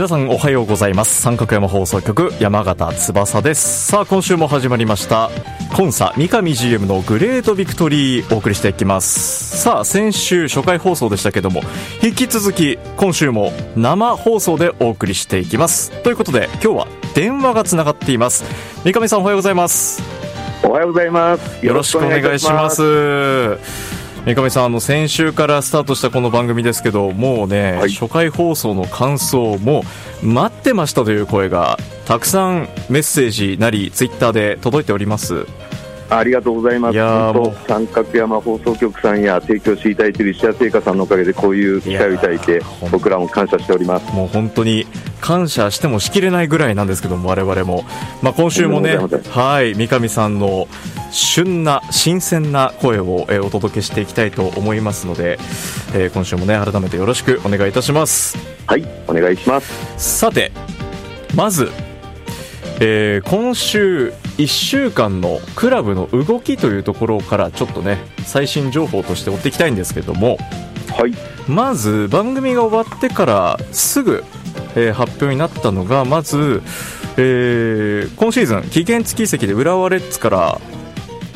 皆さんおはようございます。三角山放送局山形翼です。さあ今週も始まりましたコンサ三上 GM のグレートビクトリーお送りしていきます。さあ先週初回放送でしたけども引き続き今週も生放送でお送りしていきます。ということで今日は電話がつながっています。三上さんおはようございます。おはようございます。よろしくお願いします三上さんあの先週からスタートしたこの番組ですけどもうね、はい、初回放送の感想も待ってましたという声がたくさんメッセージなりツイッターで届いておりますありがとうございます。いや三角山放送局さんや提供していただいている石屋製菓さんのおかげでこういう機会をいただいて僕らも感謝しております。もう本当に感謝してもしきれないぐらいなんですけども我々も、まあ、今週もねはい三上さんの旬な新鮮な声を、えー、お届けしていきたいと思いますので、えー、今週もね改めてよろしくお願いいたします。はいお願いします。さてまず、えー、今週1週間のクラブの動きというところからちょっとね最新情報として追っていきたいんですけども、はい、まず番組が終わってからすぐ、えー、発表になったのがまず、えー、今シーズン期限付き移籍で浦和レッズから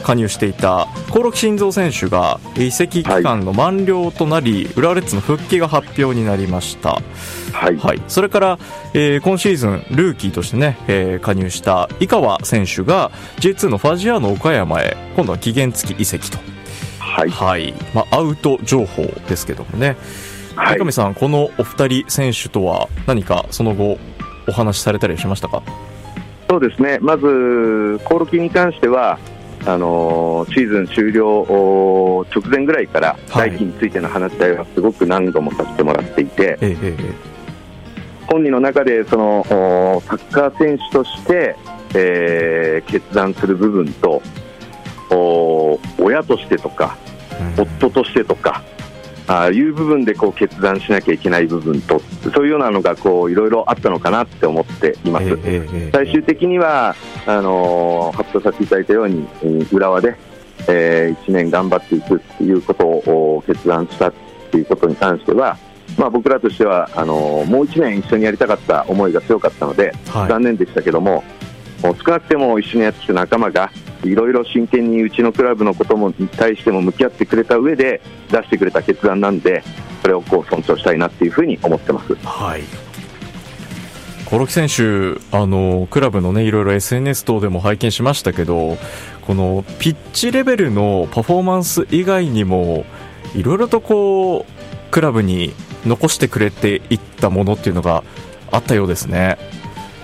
加入していた興梠慎三選手が移籍期間の満了となり、はい、浦和レッズの復帰が発表になりました、はい、はい、それから、えー、今シーズンルーキーとしてね、えー、加入した井川選手が J2 のファジアーノ岡山へ今度は期限付き移籍と、はい、はい、まあ、アウト情報ですけどもね、はい、上さん、このお二人選手とは何かその後お話しされたりしましたか？そうですね。まず、興梠に関してはあのシーズン終了直前ぐらいから来季についての話し合いはすごく何度もさせてもらっていて、はい、本人の中でそのサッカー選手として、えー、決断する部分と親としてとか、夫としてとかあいう部分でこう決断しなきゃいけない部分とそういうようなのがこういろいろあったのかなって思っています、えーえー、最終的にはあのー、発表させていただいたように浦和で、えー、1年頑張っていくっていうことを決断したっていうことに関しては、まあ、僕らとしてはあのー、もう1年一緒にやりたかった思いが強かったので、はい、残念でしたけども少なくても一緒にやってきた仲間がいろいろ真剣にうちのクラブのこともに対しても向き合ってくれた上で出してくれた決断なんでそれをこう尊重したいなっていうふうに思ってます。はいコロキ選手あのクラブのねいろいろ SNS 等でも拝見しましたけどこのピッチレベルのパフォーマンス以外にもいろいろとこうクラブに残してくれていったものっていうのがあったようですね。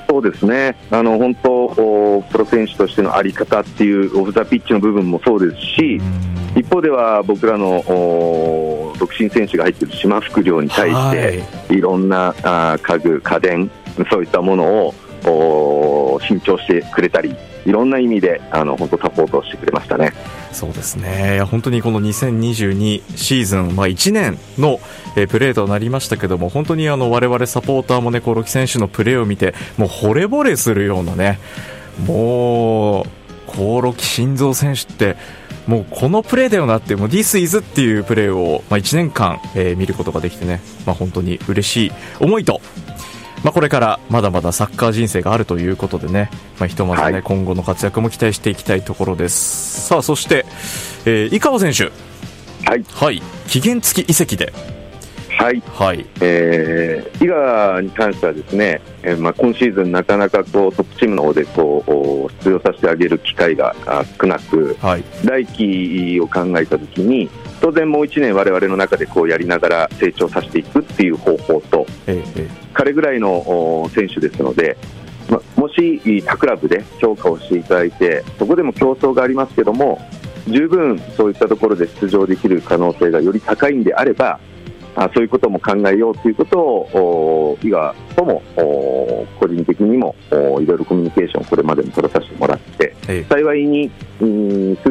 そうですね、あの本当、プロ選手としての在り方っていう、オフ・ザ・ピッチの部分もそうですし、一方では僕らの独身選手が入っている島副寮に対して、はい、いろんなあ家具、家電、そういったものを新調してくれたり、いろんな意味であの本当サポートしてくれましたね。そうですね本当にこの2022シーズン、まあ、1年の、え、プレーとなりましたけども本当にあの我々サポーターもねコロキ選手のプレーを見てもう惚れ惚れするようなねもうコロキ心臓選手ってもうこのプレーだよなってもう This is っていうプレーを、まあ、1年間、えー、見ることができてね、まあ、本当に嬉しい思いとまあ、これからまだまだサッカー人生があるということでね、まあ、ひとまずね、はい、今後の活躍も期待していきたいところです。さあそして、えー、井川選手。はい、はい、期限付き移籍で、はい、はい。えー、伊賀に関してはですね、えーまあ、今シーズン、なかなかこうトップチームの方でこう出場させてあげる機会が少なく、はい、来季を考えたときに、当然もう1年、われわれの中でこうやりながら成長させていくっていう方法と、ええ、彼ぐらいの選手ですので、ま、もし他クラブで評価をしていただいて、そこでも競争がありますけども、十分そういったところで出場できる可能性がより高いんであれば、あそういうことも考えようということを伊賀とも個人的にもいろいろコミュニケーションをこれまでも取らさせてもらって、幸いに数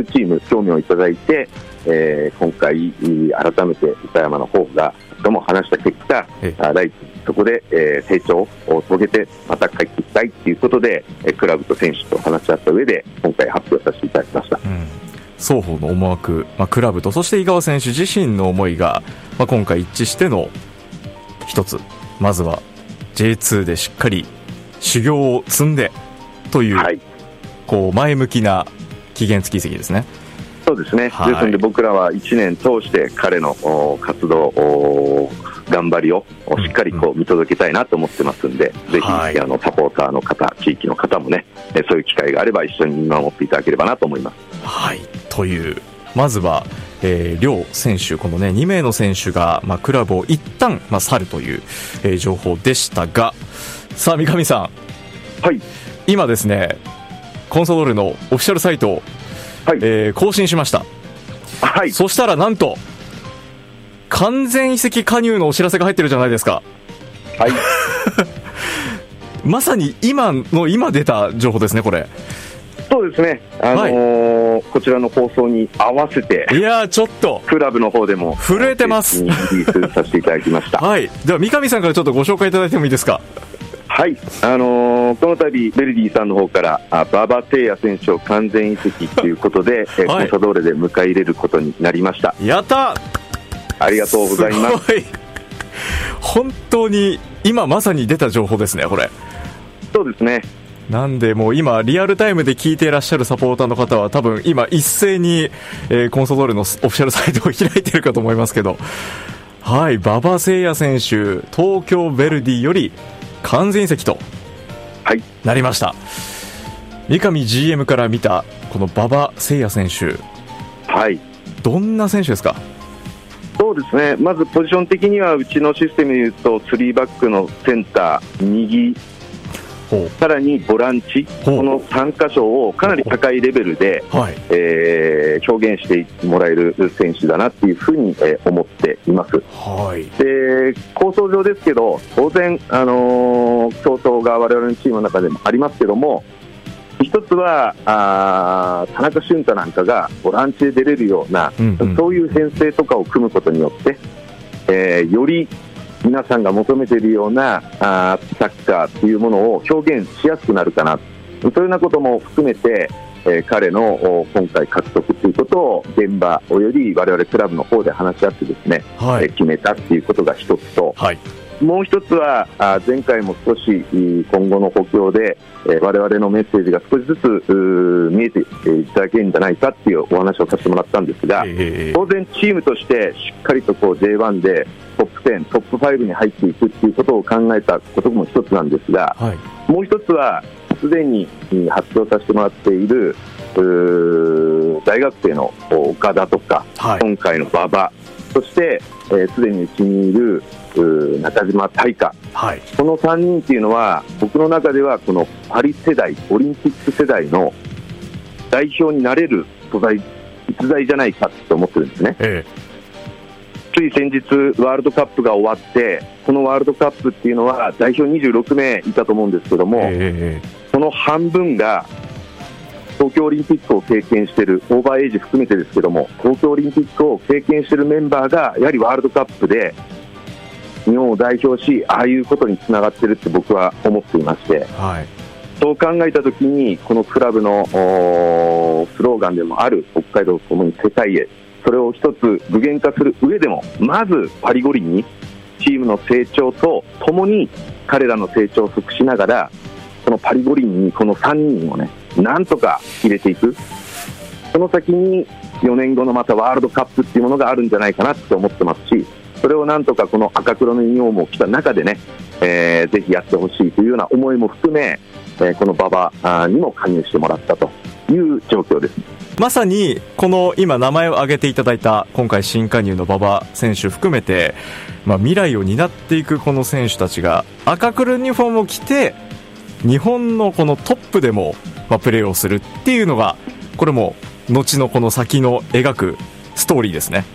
チーム興味をいただいて、えー、今回改めて板山の方がとも話した結果、来そこで、えー、成長を遂げてまた帰ってきたいということでクラブと選手と話し合った上で今回発表させていただきました。うん双方の思惑、まあ、クラブとそして井川選手自身の思いが、まあ、今回一致しての一つまずは J2 でしっかり修行を積んでというはい、こう前向きな期限付き席ですね。そうですね、はい、ですので僕らは1年通して彼の活動頑張りをしっかりこう見届けたいなと思ってますんで、うん、ぜひ、はい、あのサポーターの方、地域の方もね、そういう機会があれば一緒に見守っていただければなと思います。はい。というまずは、えー、両選手、このね2名の選手が、まあ、クラブを一旦、まあ、去るという、えー、情報でしたが、さあ、三上さん、はい、今ですね、コンソドールのオフィシャルサイトを、はい、えー、更新しました。はい、そしたらなんと、完全移籍加入のお知らせが入ってるじゃないですか。はい。まさに今の今出た情報ですね、これ。そうですね、あのーはい、こちらの放送に合わせて、いやちょっと、クラブの方でも震えてます。リリースさせていただきました。はい、では三上さんからちょっとご紹介いただいてもいいですか？はい、あのー、この度ベルディさんの方からあ馬場誠也選手を完全移籍ということで、はい、コンサドーレで迎え入れることになりました。やった。ありがとうございます。本当に今まさに出た情報ですねこれ。そうですね。なんで、もう今、リアルタイムで聞いていらっしゃるサポーターの方は、多分今、一斉に、えー、コンソドールのオフィシャルサイトを開いてるかと思いますけど、はい、馬場誠也選手、東京ヴェルディより完全移籍となりました。はい、三上 GM から見た、この馬場誠也選手、はい、どんな選手ですか？そうですね、まずポジション的にはうちのシステムでいうと、3バックのセンター、右さらにボランチ、この3箇所をかなり高いレベルで、はい、えー、表現してもらえる選手だなっていうふうに、えー、思っています。はい、で構想上ですけど、当然、あのー、競争が我々のチームの中でもありますけども、一つはあ田中俊太なんかがボランチで出れるような、うんうん、そういう編成とかを組むことによって、えー、より皆さんが求めているようなあサッカーというものを表現しやすくなるかな。そういうようなことも含めて、えー、彼の今回獲得ということを現場および我々クラブの方で話し合ってですね、はい、えー、決めたということが一つと、はい、もう一つはあ前回も少し今後の補強で、えー、我々のメッセージが少しずつ見えていただけるんじゃないかというお話をさせてもらったんですが、えー、当然チームとしてしっかりとこう J1 でトップ10、トップ5に入っていくということを考えたことも一つなんですが、はい、もう一つは、すでに発表させてもらっている大学生の岡田とか、はい、今回の馬場、そしてすで、えー、にうちにいる中島大花、はい、この3人というのは、僕の中ではこのパリ世代、オリンピック世代の代表になれる素材、逸材じゃないかと思ってるんですね。ええ。つい先日、ワールドカップが終わって、このワールドカップっていうのは、代表26名いたと思うんですけども、えー、その半分が東京オリンピックを経験している、オーバーエイジ含めてですけども、東京オリンピックを経験しているメンバーが、やはりワールドカップで日本を代表し、ああいうことにつながっているって僕は思っていまして。はいそう考えたときに、このクラブのスローガンでもある北海道ともに世界へそれを一つ具現化する上でもまずパリ五輪にチームの成長とともに彼らの成長を促しながらこのパリ五輪にこの3人をねなんとか入れていくその先に4年後のまたワールドカップっていうものがあるんじゃないかなって思ってますしそれをなんとかこの赤黒のユニフォームを着た中でね、えー、ぜひやってほしいというような思いも含め、えー、この馬場にも加入してもらったという状況です。まさにこの今、名前を挙げていただいた今回、新加入の馬場選手含めて、まあ、未来を担っていくこの選手たちが赤黒ユニフォームを着て日本のこのトップでも、まあ、プレーをするっていうのがこれも後のこの先の描くストーリーですね。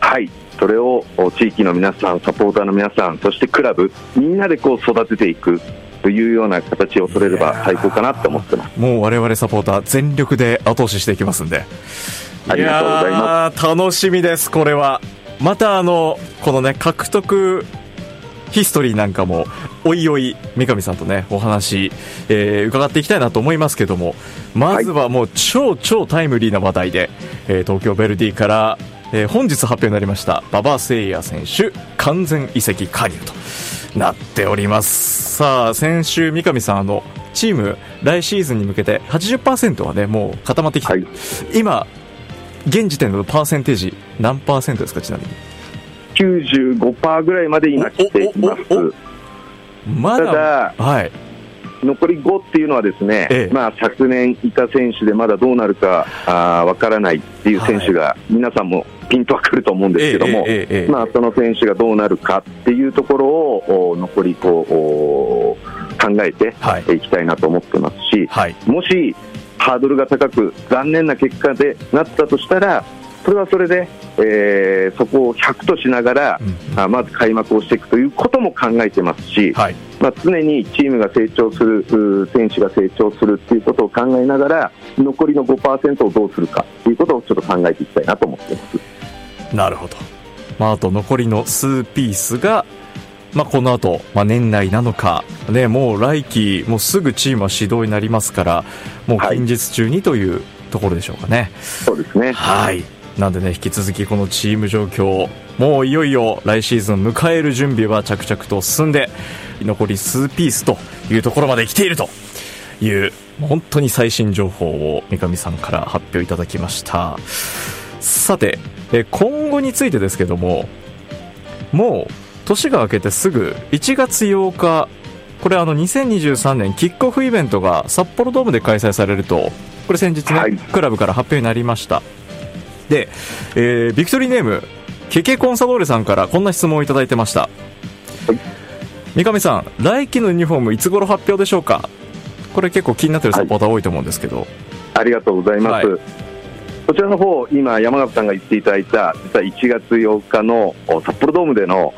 はい。それを地域の皆さん、サポーターの皆さん、そしてクラブ、みんなでこう育てていくというような形を取れれば最高かなと思ってます。もう我々サポーター、全力で後押ししていきますんで、ありがとうございます。楽しみです、これは。またあのこのね獲得ヒストリーなんかもおいおい三上さんとねお話、えー、伺っていきたいなと思いますけどもまずはもう超超タイムリーな話題で、えー、東京ヴェルディからえー、本日発表になりました馬場誠也選手完全移籍加入となっております。さあ先週三上さんあのチーム来シーズンに向けて80%はねもう固まってきて、はい、今現時点のパーセンテージ何パーセントですかちなみに？95%ぐらいまで今来ています。まだはい残り5っていうのはですね、ええ、まあ、昨年いた選手でまだどうなるかわからないっていう選手が皆さんもピンとはくると思うんですけども、まあ、その選手がどうなるかっていうところを残りこう考えていきたいなと思ってますし、はい、もしハードルが高く残念な結果でなったとしたらそれはそれで、えー、そこを100としながら、うん、まず開幕をしていくということも考えてますし、はい、まあ、常にチームが成長する、選手が成長するということを考えながら、残りの5%をどうするかということをちょっと考えていきたいなと思っています。なるほど、まあ、あと残りの数ピースが、まあ、この後、まあ年内なのか、ね、もう来季、もうすぐチームは指導になりますから、もう近日中にというところでしょうかね。はい、そうですね。はいなんでね、引き続きこのチーム状況、もういよいよ来シーズン迎える準備は着々と進んで、残り数ピースというところまで来ているという、本当に最新情報を三上さんから発表いただきました。さて、今後についてですけども、もう年が明けてすぐ1月8日、これあの2023年キックオフイベントが札幌ドームで開催されると、これ先日ね、はい、クラブから発表になりました。で、えー、ビクトリーネーム、ケケコンサドーレさんからこんな質問をいただいてました。三上さん、来季のユニフォームいつ頃発表でしょうか？これ結構気になってるサポーター多いと思うんですけど。はい、ありがとうございます。はいこちらの方今、山形さんが言っていただいた実は1月8日の札幌ドームでの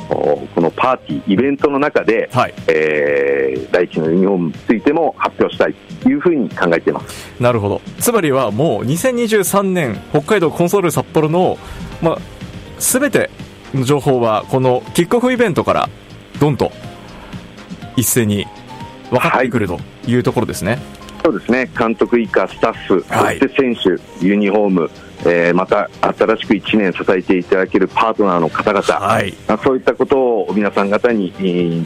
このパーティー、イベントの中で、はい、えー、来季のユニフォームについても発表したいというふうに考えています。なるほど、つまりはもう2023年、北海道コンソール札幌の、まあ、べての情報はこのキックオフイベントからどんと一斉に分かってくるというところですね。そうですね。監督以下、スタッフ、そして選手、はい、ユニフォーム、えー、また新しく1年支えていただけるパートナーの方々、はい、そういったことを皆さん方に、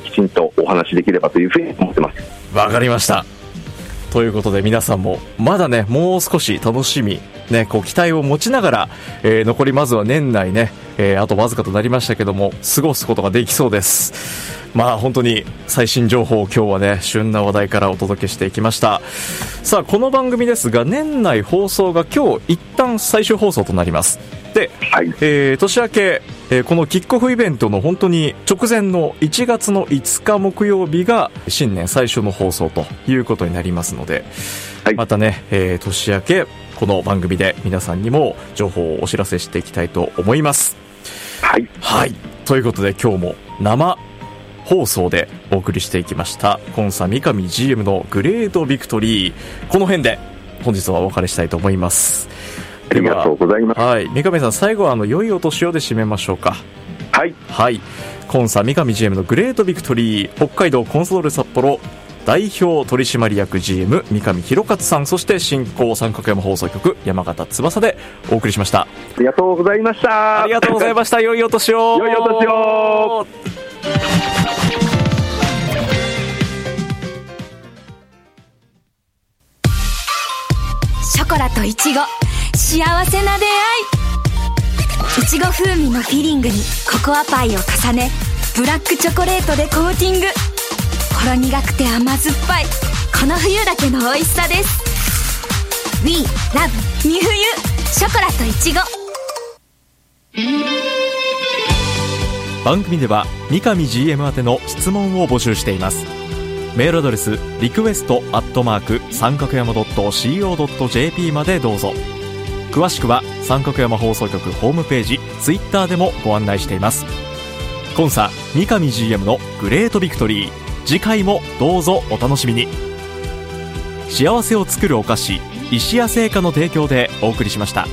きちんとお話しできればというふうに思ってます。わかりましたということで皆さんもまだねもう少し楽しみね、こう期待を持ちながら、えー、残りまずは年内ね、えー、あとわずかとなりましたけども過ごすことができそうです。まあ本当に最新情報を今日はね旬な話題からお届けしていきました。さあこの番組ですが年内放送が今日一旦最終放送となります。で、はい、えー、年明け、えー、このキックオフイベントの本当に直前の1月の5日木曜日が新年最初の放送ということになりますので、はい、またね、えー、年明けこの番組で皆さんにも情報をお知らせしていきたいと思います。はい、はい、ということで今日も生放送でお送りしていきましたコンサ三上 GM のグレードビクトリー。この辺で本日はお別れしたいと思いますありがとうございます。はい。三上さん最後はあの良いお年をで締めましょうか。はい。はい。コンサ三上 GM のグレートビクトリー北海道コンソドール札幌代表取締役 GM 三上弘勝さんそして進行三角山放送局山形翼でお送りしました。ありがとうございました。ありがとうございました。良いお年を。良いお年を。ショコラとイチゴ幸せな出会い。いちご風味のフィリングにココアパイを重ねブラックチョコレートでコーティング。ほろ苦くて甘酸っぱい。この冬だけの美味しさです。We love 三冬ショコラといちご。番組では三上 GM 宛ての質問を募集しています。メールアドレスリクエストアットマーク三角山 .co.jp までどうぞ。詳しくは三角山放送局ホームページツイッターでもご案内しています。今朝三上 GM のグレートビクトリー。次回もどうぞお楽しみに。幸せを作るお菓子石屋製菓の提供でお送りしました。